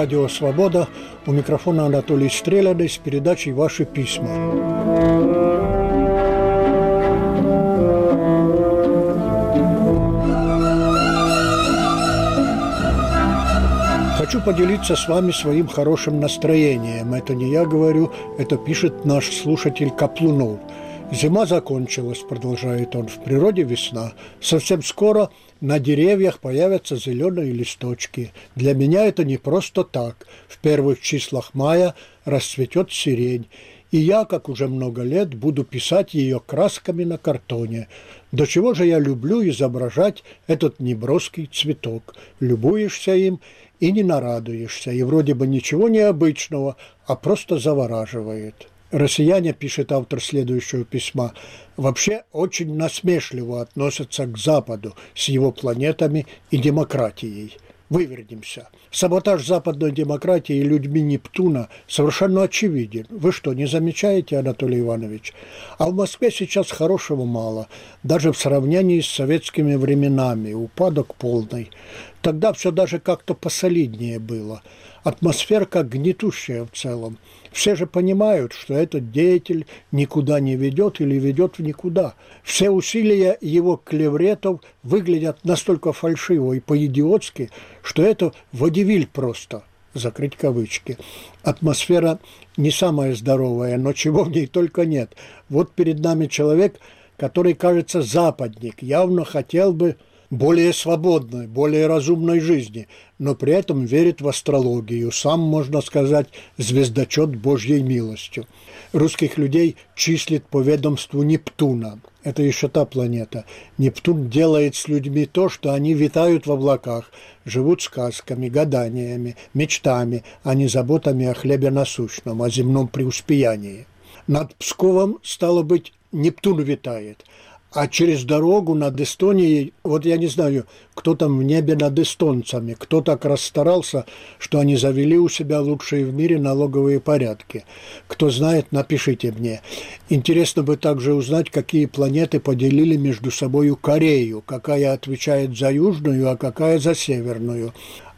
Радио «Свобода». У микрофона Анатолий Стреляный с передачей «Ваши письма». Хочу поделиться с вами своим хорошим настроением. Это не я говорю, это пишет наш слушатель Каплунов – Зима закончилась, продолжает он, в природе весна. Совсем скоро на деревьях появятся зеленые листочки. Для меня это не просто так. В первых числах мая расцветет сирень. И я, как уже много лет, буду писать ее красками на картоне. До чего же я люблю изображать этот неброский цветок. Любуешься им и не нарадуешься, и вроде бы ничего необычного, а просто завораживает. Россияне, пишет автор следующего письма, вообще очень насмешливо относятся к Западу с его планетами и демократией. Вывернемся. Саботаж западной демократии людьми Нептуна совершенно очевиден. Вы что, не замечаете, Анатолий Иванович? А в Москве сейчас хорошего мало, даже в сравнении с советскими временами, упадок полный. Тогда все даже как-то посолиднее было. Атмосферка гнетущая в целом. Все же понимают, что этот деятель никуда не ведет или ведет в никуда. Все усилия его клевретов выглядят настолько фальшиво и по-идиотски, что это водевиль просто, закрыть кавычки. Атмосфера не самая здоровая, но чего в ней только нет. Вот перед нами человек, который, кажется, западник, явно хотел бы более свободной, более разумной жизни, но при этом верит в астрологию, сам, можно сказать, звездочет Божьей милостью. Русских людей числит по ведомству Нептуна. Это еще та планета. Нептун делает с людьми то, что они витают в облаках, живут сказками, гаданиями, мечтами, а не заботами о хлебе насущном, о земном преуспеянии. Над Псковом, стало быть, Нептун витает – а через дорогу над Эстонией, вот я не знаю, кто там в небе над эстонцами, кто так расстарался, что они завели у себя лучшие в мире налоговые порядки. Кто знает, напишите мне. Интересно бы также узнать, какие планеты поделили между собой Корею, какая отвечает за южную, а какая за северную.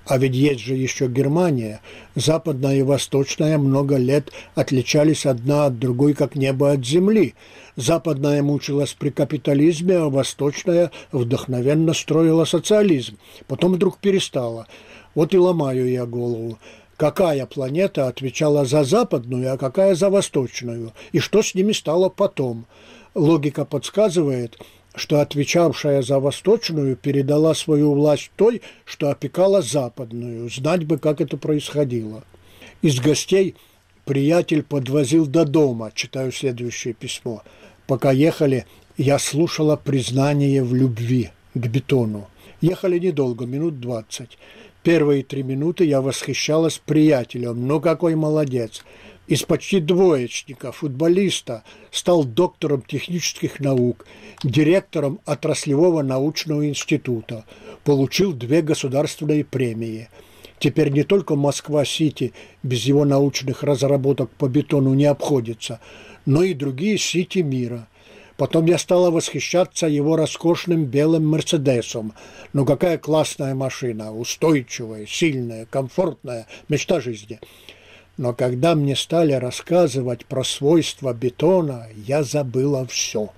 А ведь есть же еще Германия. Западная и восточная много лет отличались одна от другой, как небо от земли. Западная мучилась при капитализме, а восточная вдохновенно строила социализм. Потом вдруг перестала. Вот и ломаю я голову. Какая планета отвечала за западную, а какая за восточную? И что с ними стало потом? Логика подсказывает – что отвечавшая за восточную передала свою власть той, что опекала западную. Знать бы, как это происходило. Из гостей приятель подвозил до дома, читаю следующее письмо. Пока ехали, я слушала признание в любви к бетону. Ехали недолго, минут двадцать. Первые три минуты я восхищалась приятелем. Ну какой молодец! Из почти двоечника, футболиста, стал доктором технических наук, директором отраслевого научного института, получил две государственные премии. Теперь не только Москва-Сити без его научных разработок по бетону не обходится, но и другие Сити мира. Потом я стала восхищаться его роскошным белым Мерседесом. Ну какая классная машина, устойчивая, сильная, комфортная, мечта жизни. Но когда мне стали рассказывать про свойства бетона, я забыла все.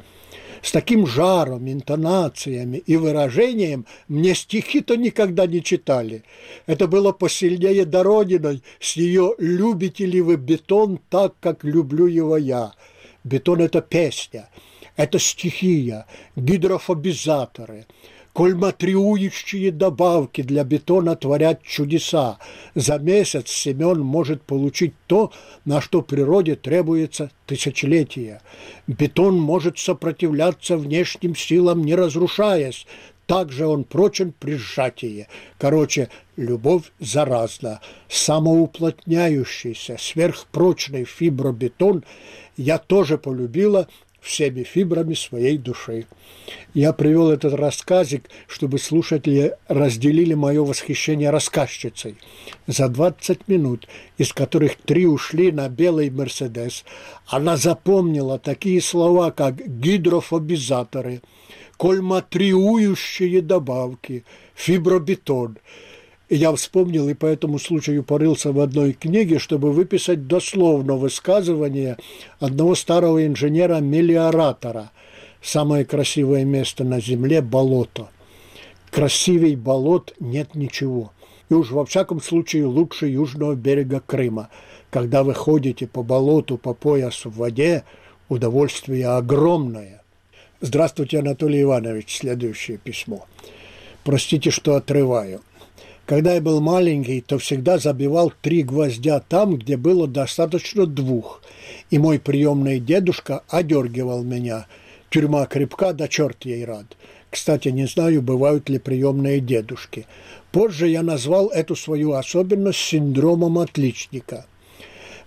С таким жаром, интонациями и выражением мне стихи-то никогда не читали. Это было посильнее Дородиной с ее «Любите ли вы бетон так, как люблю его я?» Бетон – это песня, это стихия, гидрофобизаторы – кольматриующие добавки для бетона творят чудеса. За месяц Семен может получить то, на что природе требуется тысячелетия. Бетон может сопротивляться внешним силам, не разрушаясь. Также он прочен при сжатии. Короче, любовь заразна. Самоуплотняющийся, сверхпрочный фибробетон я тоже полюбила – всеми фибрами своей души. Я привел этот рассказик, чтобы слушатели разделили мое восхищение рассказчицей. За 20 минут, из которых три ушли на белый «Мерседес», она запомнила такие слова, как гидрофобизаторы, кольматриующие добавки, фибробетон. Я вспомнил и по этому случаю порылся в одной книге, чтобы выписать дословно высказывание одного старого инженера-мелиоратора. Самое красивое место на Земле – болото. Красивей болот нет ничего. И уж во всяком случае лучше южного берега Крыма. Когда вы ходите по болоту, по поясу в воде, удовольствие огромное. Здравствуйте, Анатолий Иванович. Следующее письмо. Простите, что отрываю. Когда я был маленький, то всегда забивал три гвоздя там, где было достаточно двух. И мой приемный дедушка одергивал меня. Тюрьма крепка, да черт ей рад. Кстати, не знаю, бывают ли приемные дедушки. Позже я назвал эту свою особенность синдромом отличника –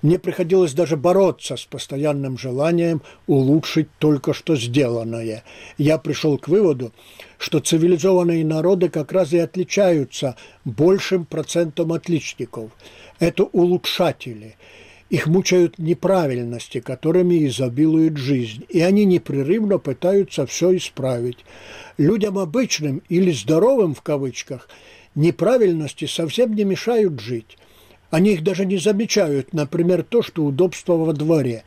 мне приходилось даже бороться с постоянным желанием улучшить только что сделанное. Я пришел к выводу, что цивилизованные народы как раз и отличаются большим процентом отличников. Это улучшатели. Их мучают неправильности, которыми изобилует жизнь, и они непрерывно пытаются все исправить. Людям обычным или здоровым в кавычках неправильности совсем не мешают жить. Они их даже не замечают, например, то, что удобство во дворе.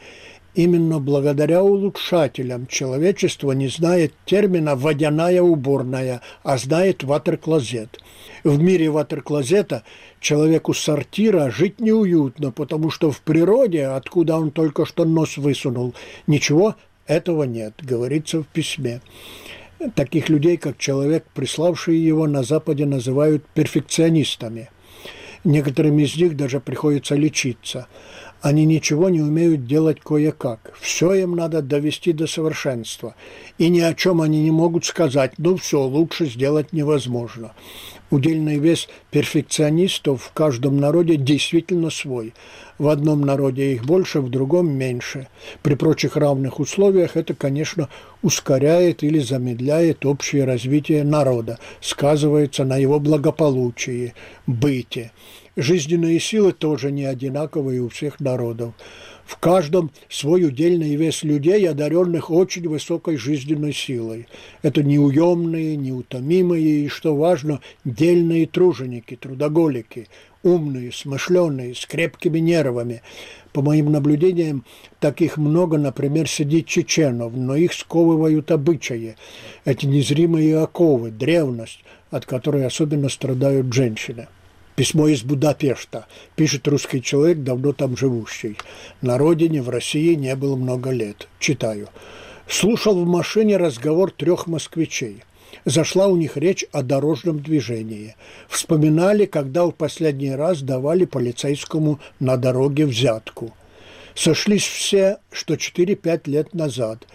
Именно благодаря улучшателям человечество не знает термина «водяная уборная», а знает ватер-клозет. В мире ватер-клозета человеку сортира жить неуютно, потому что в природе, откуда он только что нос высунул, ничего этого нет, говорится в письме. Таких людей, как человек, приславший его, на Западе называют перфекционистами – Некоторым из них даже приходится лечиться. Они ничего не умеют делать кое-как. Все им надо довести до совершенства. И ни о чем они не могут сказать. Ну все, лучше сделать невозможно. Удельный вес перфекционистов в каждом народе действительно свой. В одном народе их больше, в другом меньше. При прочих равных условиях это, конечно, ускоряет или замедляет общее развитие народа, сказывается на его благополучии, быте. Жизненные силы тоже не одинаковые у всех народов. В каждом свой удельный вес людей, одаренных очень высокой жизненной силой. Это неуемные, неутомимые и, что важно, дельные труженики, трудоголики, умные, смышленые, с крепкими нервами. По моим наблюдениям, таких много, например, сидит чеченов, но их сковывают обычаи, эти незримые оковы, древность, от которой особенно страдают женщины. Письмо из Будапешта. Пишет русский человек, давно там живущий. На родине, в России не было много лет. Читаю. Слушал в машине разговор трех москвичей зашла у них речь о дорожном движении. Вспоминали, когда в последний раз давали полицейскому на дороге взятку. Сошлись все, что 4-5 лет назад.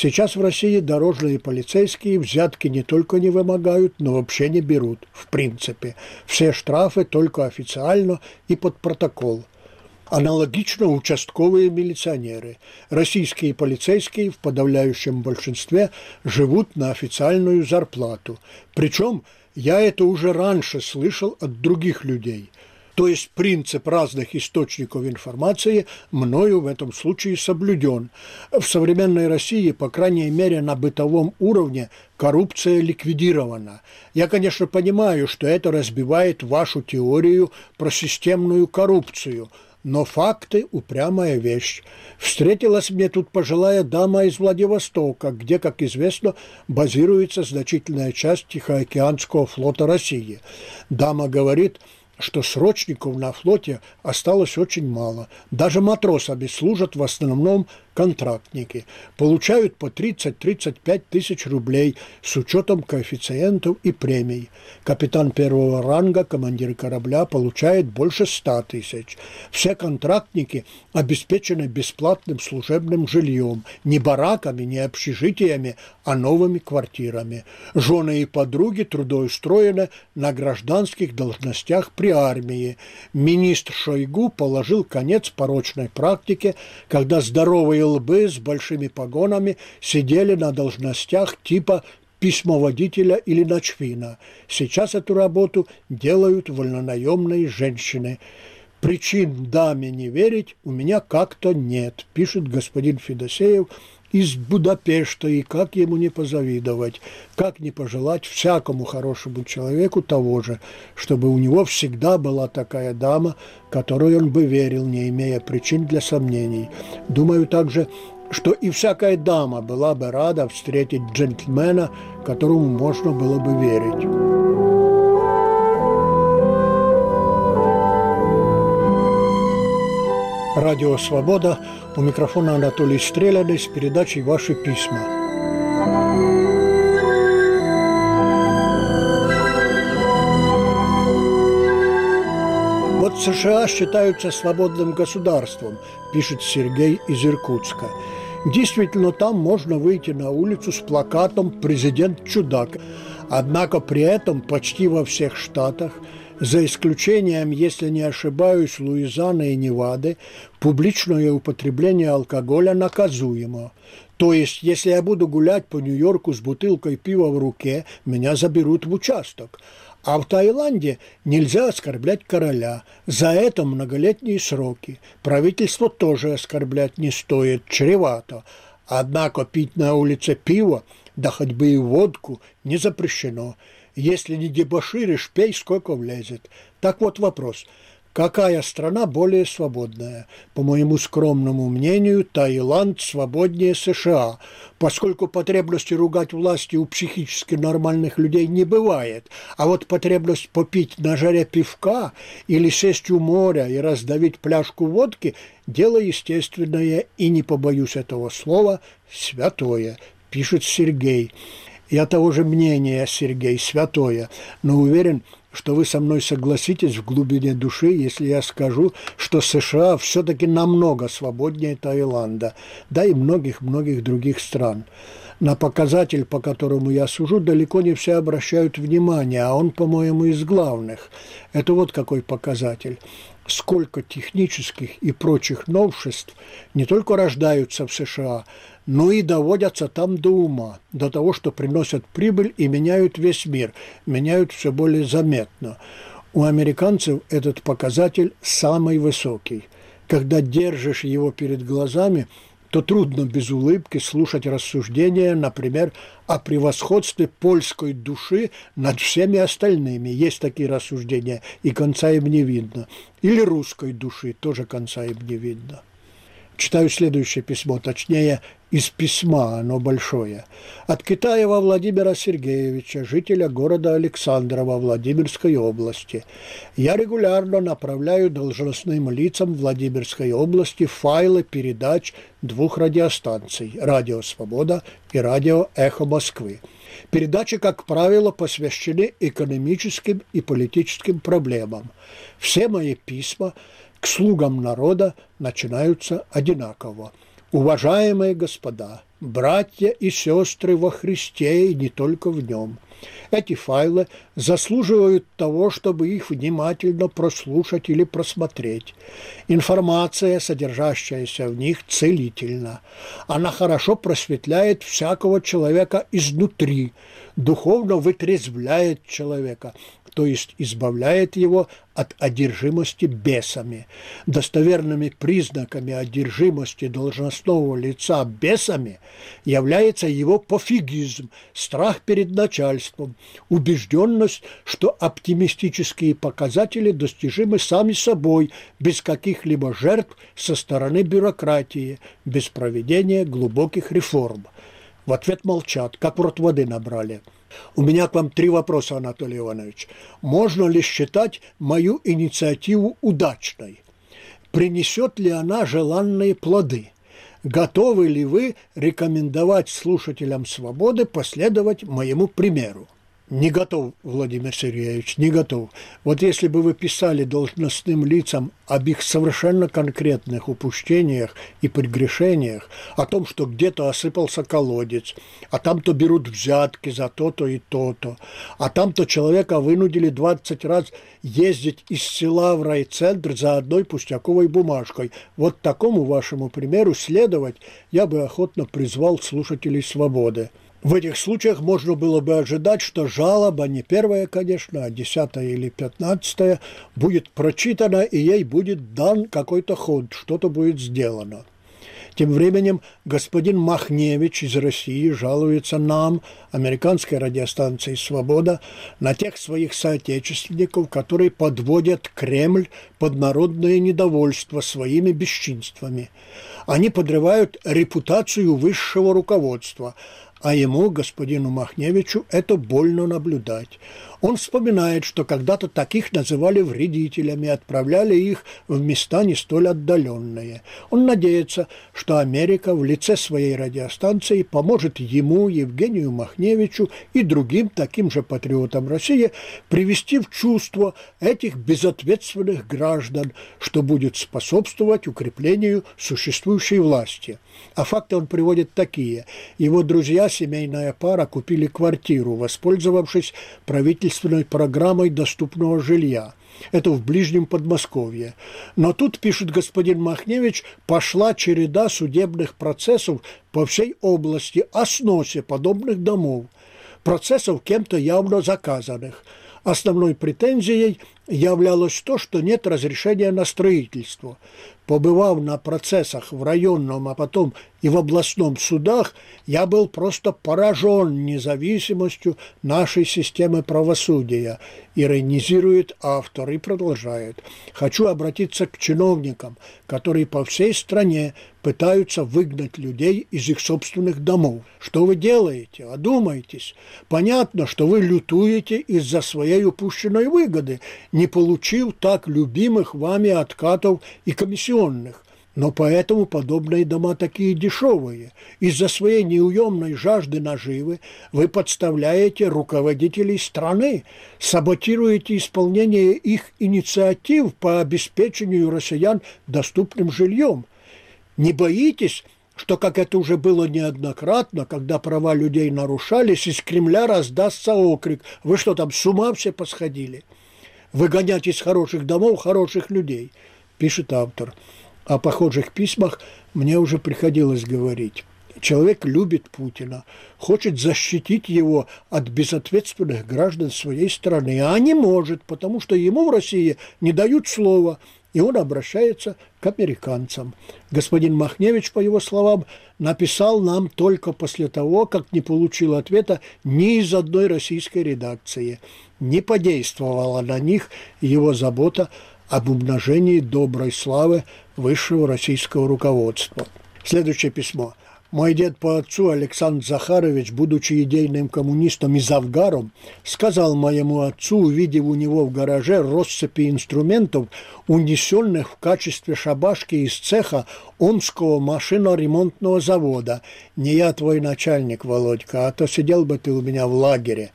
Сейчас в России дорожные полицейские взятки не только не вымогают, но вообще не берут, в принципе. Все штрафы только официально и под протокол – Аналогично участковые милиционеры. Российские полицейские в подавляющем большинстве живут на официальную зарплату. Причем я это уже раньше слышал от других людей. То есть принцип разных источников информации мною в этом случае соблюден. В современной России, по крайней мере на бытовом уровне, коррупция ликвидирована. Я, конечно, понимаю, что это разбивает вашу теорию про системную коррупцию – но факты – упрямая вещь. Встретилась мне тут пожилая дама из Владивостока, где, как известно, базируется значительная часть Тихоокеанского флота России. Дама говорит – что срочников на флоте осталось очень мало. Даже матросами служат в основном контрактники. Получают по 30-35 тысяч рублей с учетом коэффициентов и премий. Капитан первого ранга, командир корабля, получает больше 100 тысяч. Все контрактники обеспечены бесплатным служебным жильем, не бараками, не общежитиями, а новыми квартирами. Жены и подруги трудоустроены на гражданских должностях при армии. Министр Шойгу положил конец порочной практике, когда здоровые лбы с большими погонами сидели на должностях типа письмоводителя или ночвина. Сейчас эту работу делают вольнонаемные женщины. Причин даме не верить у меня как-то нет, пишет господин Федосеев из Будапешта, и как ему не позавидовать, как не пожелать всякому хорошему человеку того же, чтобы у него всегда была такая дама, которой он бы верил, не имея причин для сомнений. Думаю также, что и всякая дама была бы рада встретить джентльмена, которому можно было бы верить. Радио «Свобода». У микрофона Анатолий Стреляный с передачей «Ваши письма». Вот США считаются свободным государством, пишет Сергей из Иркутска. Действительно, там можно выйти на улицу с плакатом «Президент чудак». Однако при этом почти во всех штатах – за исключением, если не ошибаюсь, Луизаны и Невады, публичное употребление алкоголя наказуемо. То есть, если я буду гулять по Нью-Йорку с бутылкой пива в руке, меня заберут в участок. А в Таиланде нельзя оскорблять короля. За это многолетние сроки. Правительство тоже оскорблять не стоит, чревато. Однако пить на улице пиво, да хоть бы и водку, не запрещено. Если не дебоширишь, пей сколько влезет. Так вот вопрос. Какая страна более свободная? По моему скромному мнению, Таиланд свободнее США, поскольку потребности ругать власти у психически нормальных людей не бывает, а вот потребность попить на жаре пивка или сесть у моря и раздавить пляжку водки – дело естественное и, не побоюсь этого слова, святое, пишет Сергей. Я того же мнения, Сергей, святое, но уверен, что вы со мной согласитесь в глубине души, если я скажу, что США все-таки намного свободнее Таиланда, да и многих-многих других стран. На показатель, по которому я сужу, далеко не все обращают внимание, а он, по-моему, из главных. Это вот какой показатель сколько технических и прочих новшеств не только рождаются в США, но и доводятся там до ума, до того, что приносят прибыль и меняют весь мир, меняют все более заметно. У американцев этот показатель самый высокий. Когда держишь его перед глазами, то трудно без улыбки слушать рассуждения, например, о превосходстве польской души над всеми остальными. Есть такие рассуждения, и конца им не видно. Или русской души, тоже конца им не видно. Читаю следующее письмо, точнее, из письма, оно большое. От Китаева Владимира Сергеевича, жителя города Александрова Владимирской области. Я регулярно направляю должностным лицам Владимирской области файлы передач двух радиостанций «Радио Свобода» и «Радио Эхо Москвы». Передачи, как правило, посвящены экономическим и политическим проблемам. Все мои письма – к слугам народа начинаются одинаково. Уважаемые господа, братья и сестры во Христе и не только в нем. Эти файлы заслуживают того, чтобы их внимательно прослушать или просмотреть. Информация, содержащаяся в них, целительна. Она хорошо просветляет всякого человека изнутри, духовно вытрезвляет человека, то есть избавляет его от одержимости бесами. Достоверными признаками одержимости должностного лица бесами является его пофигизм, страх перед начальством, убежденность, что оптимистические показатели достижимы сами собой, без каких-либо жертв со стороны бюрократии, без проведения глубоких реформ. В ответ молчат, как в рот воды набрали – у меня к вам три вопроса, Анатолий Иванович. Можно ли считать мою инициативу удачной? Принесет ли она желанные плоды? Готовы ли вы рекомендовать слушателям «Свободы» последовать моему примеру? Не готов, Владимир Сергеевич, не готов. Вот если бы вы писали должностным лицам об их совершенно конкретных упущениях и прегрешениях, о том, что где-то осыпался колодец, а там-то берут взятки за то-то и то-то, а там-то человека вынудили 20 раз ездить из села в райцентр за одной пустяковой бумажкой. Вот такому вашему примеру следовать я бы охотно призвал слушателей «Свободы». В этих случаях можно было бы ожидать, что жалоба, не первая, конечно, а десятая или пятнадцатая, будет прочитана, и ей будет дан какой-то ход, что-то будет сделано. Тем временем господин Махневич из России жалуется нам, американской радиостанции «Свобода», на тех своих соотечественников, которые подводят Кремль под народное недовольство своими бесчинствами. Они подрывают репутацию высшего руководства, а ему, господину Махневичу, это больно наблюдать. Он вспоминает, что когда-то таких называли вредителями, отправляли их в места не столь отдаленные. Он надеется, что Америка в лице своей радиостанции поможет ему, Евгению Махневичу и другим таким же патриотам России привести в чувство этих безответственных граждан, что будет способствовать укреплению существующей власти. А факты он приводит такие. Его друзья, семейная пара, купили квартиру, воспользовавшись правительством правительственной программой доступного жилья. Это в ближнем Подмосковье. Но тут, пишет господин Махневич, пошла череда судебных процессов по всей области о сносе подобных домов. Процессов кем-то явно заказанных. Основной претензией являлось то, что нет разрешения на строительство. Побывав на процессах в районном, а потом и в областном судах, я был просто поражен независимостью нашей системы правосудия. Иронизирует автор и продолжает. Хочу обратиться к чиновникам, которые по всей стране пытаются выгнать людей из их собственных домов. Что вы делаете? Одумайтесь. Понятно, что вы лютуете из-за своей упущенной выгоды, не получив так любимых вами откатов и комиссионных. Но поэтому подобные дома такие дешевые. Из-за своей неуемной жажды наживы вы подставляете руководителей страны, саботируете исполнение их инициатив по обеспечению россиян доступным жильем. Не боитесь, что, как это уже было неоднократно, когда права людей нарушались, из Кремля раздастся окрик «Вы что там, с ума все посходили?» Выгонять из хороших домов хороших людей, пишет автор. О похожих письмах мне уже приходилось говорить. Человек любит Путина, хочет защитить его от безответственных граждан своей страны, а не может, потому что ему в России не дают слова, и он обращается к американцам. Господин Махневич, по его словам, написал нам только после того, как не получил ответа ни из одной российской редакции. Не подействовала на них его забота об умножении доброй славы высшего российского руководства. Следующее письмо – мой дед по отцу Александр Захарович, будучи идейным коммунистом и завгаром, сказал моему отцу, увидев у него в гараже россыпи инструментов, унесенных в качестве шабашки из цеха Омского машиноремонтного завода. «Не я твой начальник, Володька, а то сидел бы ты у меня в лагере».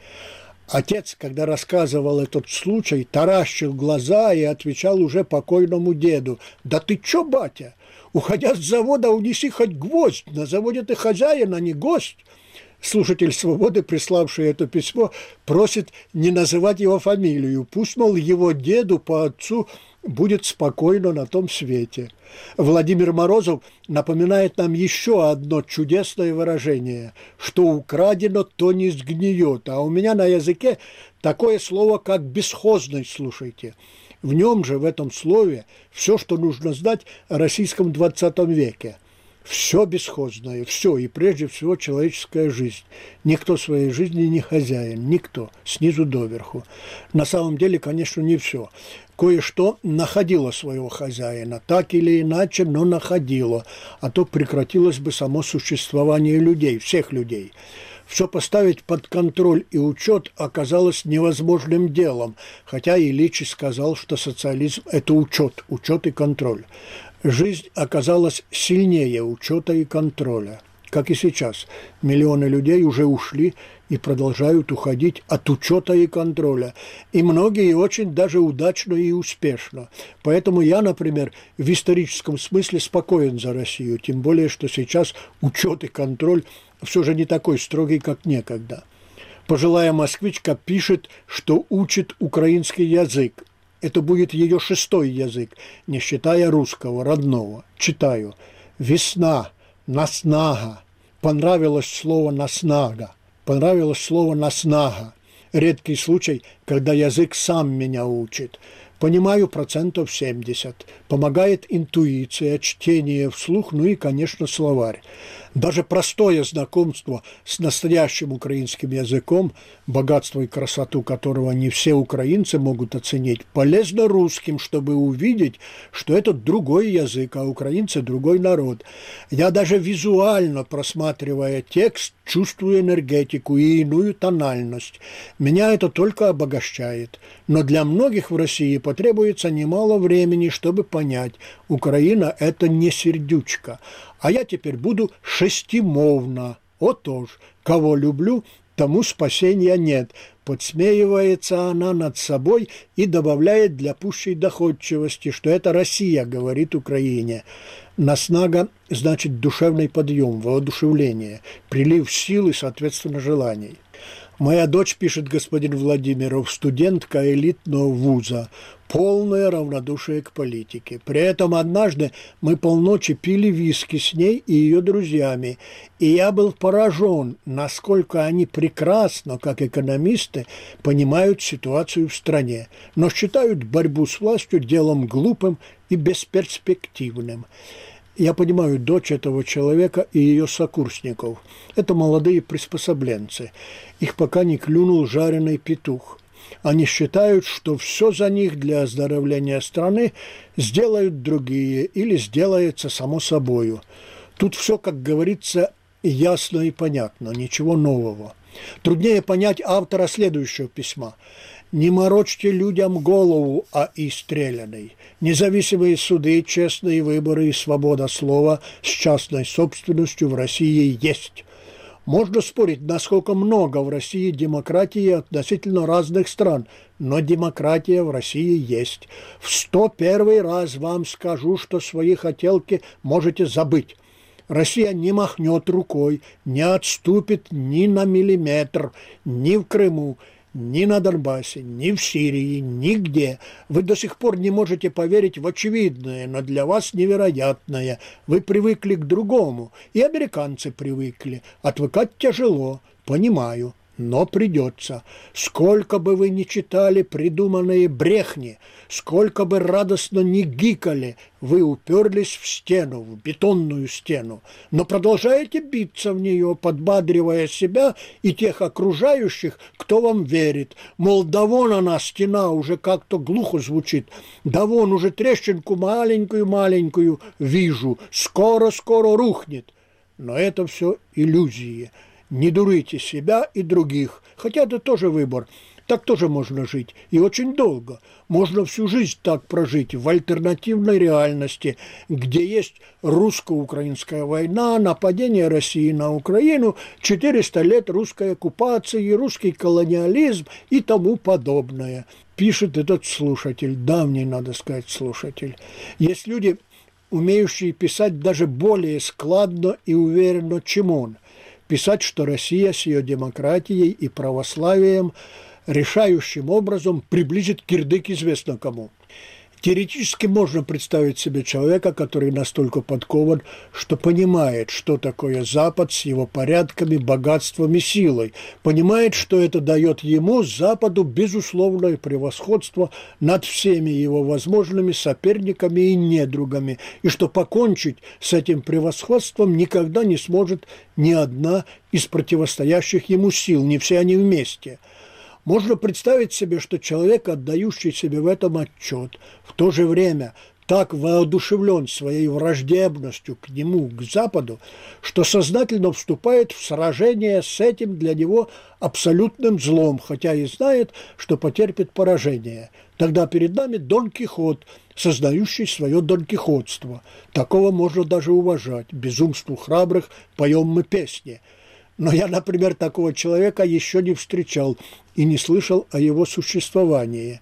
Отец, когда рассказывал этот случай, таращил глаза и отвечал уже покойному деду. «Да ты чё, батя? Уходя с завода, унеси хоть гвоздь. На заводе ты хозяин, а не гость. Слушатель «Свободы», приславший это письмо, просит не называть его фамилию. Пусть, мол, его деду по отцу будет спокойно на том свете. Владимир Морозов напоминает нам еще одно чудесное выражение, что украдено, то не сгниет. А у меня на языке такое слово, как «бесхозный», слушайте – в нем же, в этом слове, все, что нужно знать о российском 20 веке. Все бесхозное, все, и прежде всего человеческая жизнь. Никто своей жизни не хозяин, никто, снизу доверху. На самом деле, конечно, не все. Кое-что находило своего хозяина, так или иначе, но находило, а то прекратилось бы само существование людей, всех людей. Все поставить под контроль и учет оказалось невозможным делом, хотя Ильич сказал, что социализм – это учет, учет и контроль. Жизнь оказалась сильнее учета и контроля. Как и сейчас, миллионы людей уже ушли и продолжают уходить от учета и контроля. И многие очень даже удачно и успешно. Поэтому я, например, в историческом смысле спокоен за Россию, тем более, что сейчас учет и контроль все же не такой строгий, как некогда. Пожилая москвичка пишет, что учит украинский язык. Это будет ее шестой язык, не считая русского, родного. Читаю. «Весна, наснага». Понравилось слово «наснага». Понравилось слово «наснага». Редкий случай, когда язык сам меня учит. Понимаю процентов 70. Помогает интуиция, чтение вслух, ну и, конечно, словарь. Даже простое знакомство с настоящим украинским языком, богатство и красоту которого не все украинцы могут оценить, полезно русским, чтобы увидеть, что это другой язык, а украинцы – другой народ. Я даже визуально, просматривая текст, чувствую энергетику и иную тональность. Меня это только обогащает. Но для многих в России потребуется немало времени, чтобы понять, Украина – это не сердючка, а я теперь буду шестимовна. Отож, кого люблю, тому спасения нет. Подсмеивается она над собой и добавляет для пущей доходчивости, что это Россия говорит Украине. Наснага значит душевный подъем, воодушевление, прилив сил и, соответственно, желаний. Моя дочь, пишет господин Владимиров, студентка элитного вуза, полное равнодушие к политике. При этом однажды мы полночи пили виски с ней и ее друзьями, и я был поражен, насколько они прекрасно, как экономисты, понимают ситуацию в стране, но считают борьбу с властью делом глупым и бесперспективным. Я понимаю дочь этого человека и ее сокурсников. Это молодые приспособленцы. Их пока не клюнул жареный петух. Они считают, что все за них для оздоровления страны сделают другие или сделается само собою. Тут все, как говорится, ясно и понятно, ничего нового. Труднее понять автора следующего письма. Не морочьте людям голову о истрелянной. Независимые суды, честные выборы и свобода слова с частной собственностью в России есть. Можно спорить, насколько много в России демократии относительно разных стран, но демократия в России есть. В 101 раз вам скажу, что свои хотелки можете забыть. Россия не махнет рукой, не отступит ни на миллиметр, ни в Крыму, ни на Донбассе, ни в Сирии, нигде. Вы до сих пор не можете поверить в очевидное, но для вас невероятное. Вы привыкли к другому, и американцы привыкли. Отвыкать тяжело, понимаю но придется. Сколько бы вы ни читали придуманные брехни, сколько бы радостно ни гикали, вы уперлись в стену, в бетонную стену, но продолжаете биться в нее, подбадривая себя и тех окружающих, кто вам верит. Мол, да вон она, стена, уже как-то глухо звучит, да вон уже трещинку маленькую-маленькую вижу, скоро-скоро рухнет. Но это все иллюзии – не дурите себя и других, хотя это тоже выбор. Так тоже можно жить, и очень долго. Можно всю жизнь так прожить в альтернативной реальности, где есть русско-украинская война, нападение России на Украину, 400 лет русской оккупации, русский колониализм и тому подобное. Пишет этот слушатель, давний, надо сказать, слушатель. Есть люди, умеющие писать даже более складно и уверенно, чем он – писать, что Россия с ее демократией и православием решающим образом приблизит кирдык известно кому – Теоретически можно представить себе человека, который настолько подкован, что понимает, что такое Запад с его порядками, богатством и силой, понимает, что это дает ему, Западу, безусловное превосходство над всеми его возможными соперниками и недругами, и что покончить с этим превосходством никогда не сможет ни одна из противостоящих ему сил, не все они вместе – можно представить себе, что человек, отдающий себе в этом отчет, в то же время так воодушевлен своей враждебностью к нему, к Западу, что сознательно вступает в сражение с этим для него абсолютным злом, хотя и знает, что потерпит поражение. Тогда перед нами Дон Кихот, сознающий свое донкихотство. Такого можно даже уважать. Безумству храбрых поем мы песни – но я, например, такого человека еще не встречал и не слышал о его существовании.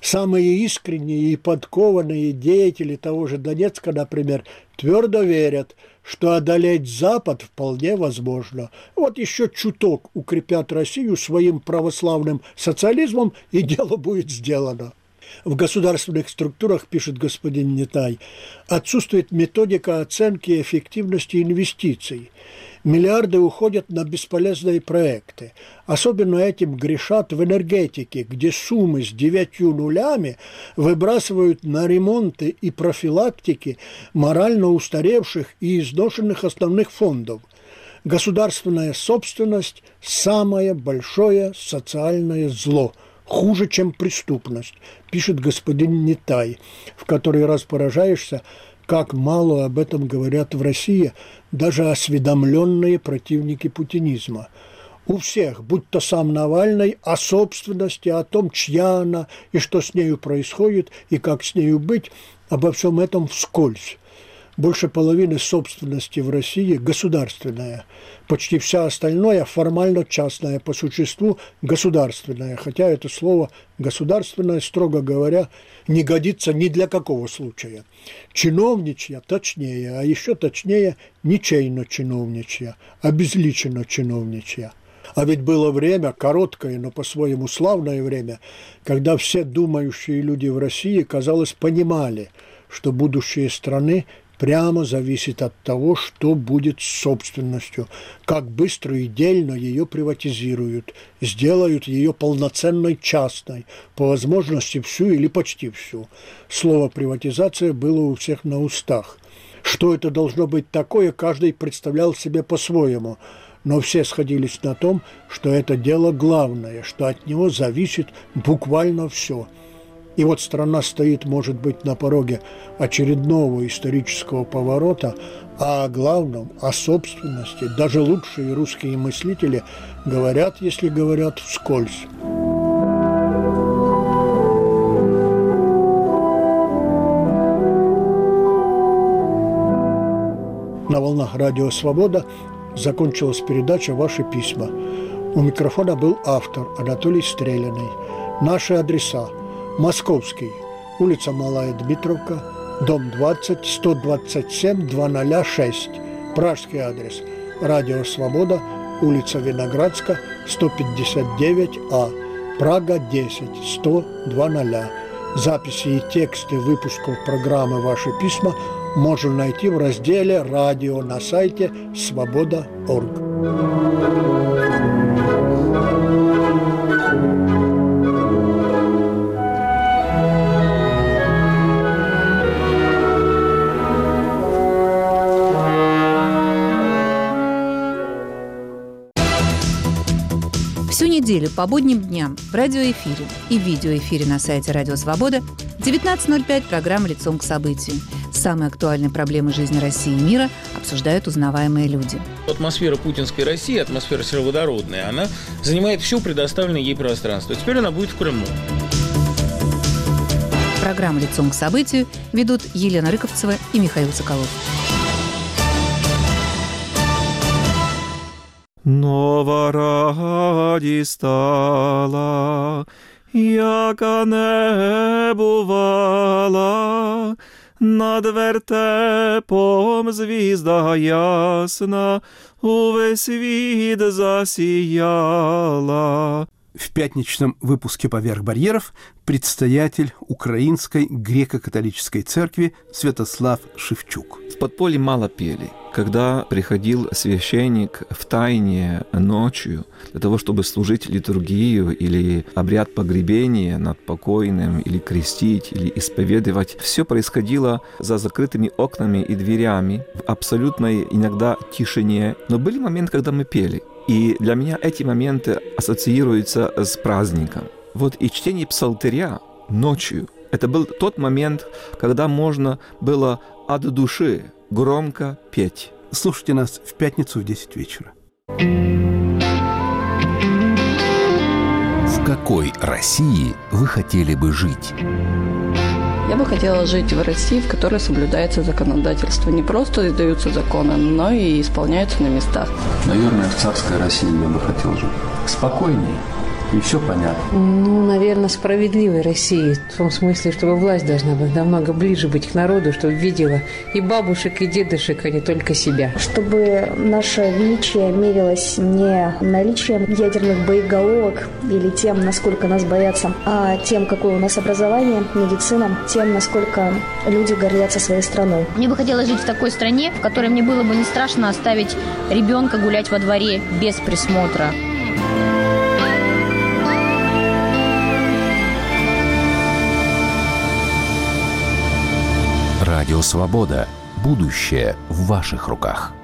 Самые искренние и подкованные деятели того же Донецка, например, твердо верят, что одолеть Запад вполне возможно. Вот еще чуток укрепят Россию своим православным социализмом, и дело будет сделано. В государственных структурах, пишет господин Нетай, отсутствует методика оценки эффективности инвестиций. Миллиарды уходят на бесполезные проекты. Особенно этим грешат в энергетике, где суммы с девятью нулями выбрасывают на ремонты и профилактики морально устаревших и изношенных основных фондов. Государственная собственность – самое большое социальное зло – хуже, чем преступность, пишет господин Нетай, в который раз поражаешься, как мало об этом говорят в России даже осведомленные противники путинизма. У всех, будь то сам Навальный, о собственности, о том, чья она и что с нею происходит, и как с нею быть, обо всем этом вскользь. Больше половины собственности в России государственная. Почти вся остальное формально частное, по существу государственное. Хотя это слово «государственное», строго говоря, не годится ни для какого случая. Чиновничья точнее, а еще точнее ничейно-чиновничья, обезличенно-чиновничья. А ведь было время, короткое, но по-своему славное время, когда все думающие люди в России, казалось, понимали, что будущее страны прямо зависит от того, что будет с собственностью, как быстро и дельно ее приватизируют, сделают ее полноценной частной, по возможности всю или почти всю. Слово «приватизация» было у всех на устах. Что это должно быть такое, каждый представлял себе по-своему – но все сходились на том, что это дело главное, что от него зависит буквально все – и вот страна стоит, может быть, на пороге очередного исторического поворота, а о главном, о собственности, даже лучшие русские мыслители говорят, если говорят вскользь. На волнах Радио Свобода закончилась передача «Ваши письма». У микрофона был автор Анатолий Стреляный. Наши адреса – Московский, улица Малая Дмитровка, дом 20, 127, 206. Пражский адрес. Радио Свобода, улица Виноградска, 159А. Прага 10, 100, 20. Записи и тексты выпусков программы «Ваши письма» можно найти в разделе «Радио» на сайте свобода.орг. неделю по будним дням в радиоэфире и видеоэфире на сайте Радио Свобода 19.05 программа «Лицом к событию». Самые актуальные проблемы жизни России и мира обсуждают узнаваемые люди. Атмосфера путинской России, атмосфера сероводородная, она занимает все предоставленное ей пространство. Теперь она будет в Крыму. Программу «Лицом к событию» ведут Елена Рыковцева и Михаил Соколов. Нова радість стала, яка не бувала, над вертепом звізда ясна, увесь світ засияла. В пятничном выпуске «Поверх барьеров» предстоятель Украинской греко-католической церкви Святослав Шевчук. В подполье мало пели. Когда приходил священник в тайне ночью для того, чтобы служить литургию или обряд погребения над покойным, или крестить, или исповедовать, все происходило за закрытыми окнами и дверями, в абсолютной иногда тишине. Но были моменты, когда мы пели. И для меня эти моменты ассоциируются с праздником. Вот и чтение псалтыря ночью – это был тот момент, когда можно было от души громко петь. Слушайте нас в пятницу в 10 вечера. В какой России вы хотели бы жить? Я бы хотела жить в России, в которой соблюдается законодательство. Не просто издаются законы, но и исполняются на местах. Наверное, в царской России я бы хотел жить. Спокойнее, и все понятно. Ну, наверное, справедливой России. В том смысле, чтобы власть должна быть намного ближе быть к народу, чтобы видела и бабушек, и дедушек, а не только себя. Чтобы наше величие мерилось не наличием ядерных боеголовок или тем, насколько нас боятся, а тем, какое у нас образование, медицина, тем, насколько люди гордятся своей страной. Мне бы хотелось жить в такой стране, в которой мне было бы не страшно оставить ребенка гулять во дворе без присмотра. Радио «Свобода». Будущее в ваших руках.